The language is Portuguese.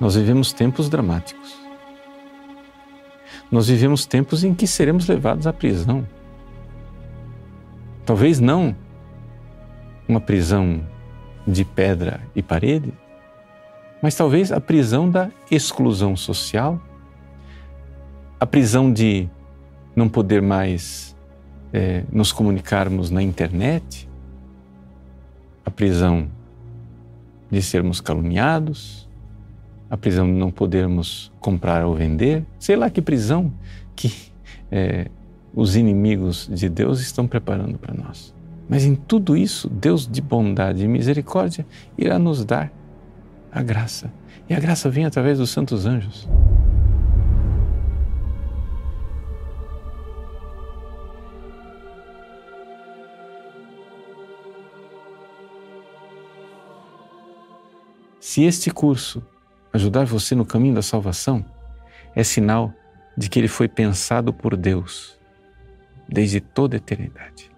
Nós vivemos tempos dramáticos. Nós vivemos tempos em que seremos levados à prisão. Talvez não uma prisão de pedra e parede, mas talvez a prisão da exclusão social, a prisão de não poder mais é, nos comunicarmos na internet, a prisão de sermos caluniados, a prisão de não podermos comprar ou vender, sei lá que prisão que é, os inimigos de Deus estão preparando para nós. Mas em tudo isso, Deus de bondade e misericórdia irá nos dar a graça. E a graça vem através dos santos anjos. Se este curso ajudar você no caminho da salvação, é sinal de que ele foi pensado por Deus desde toda a eternidade.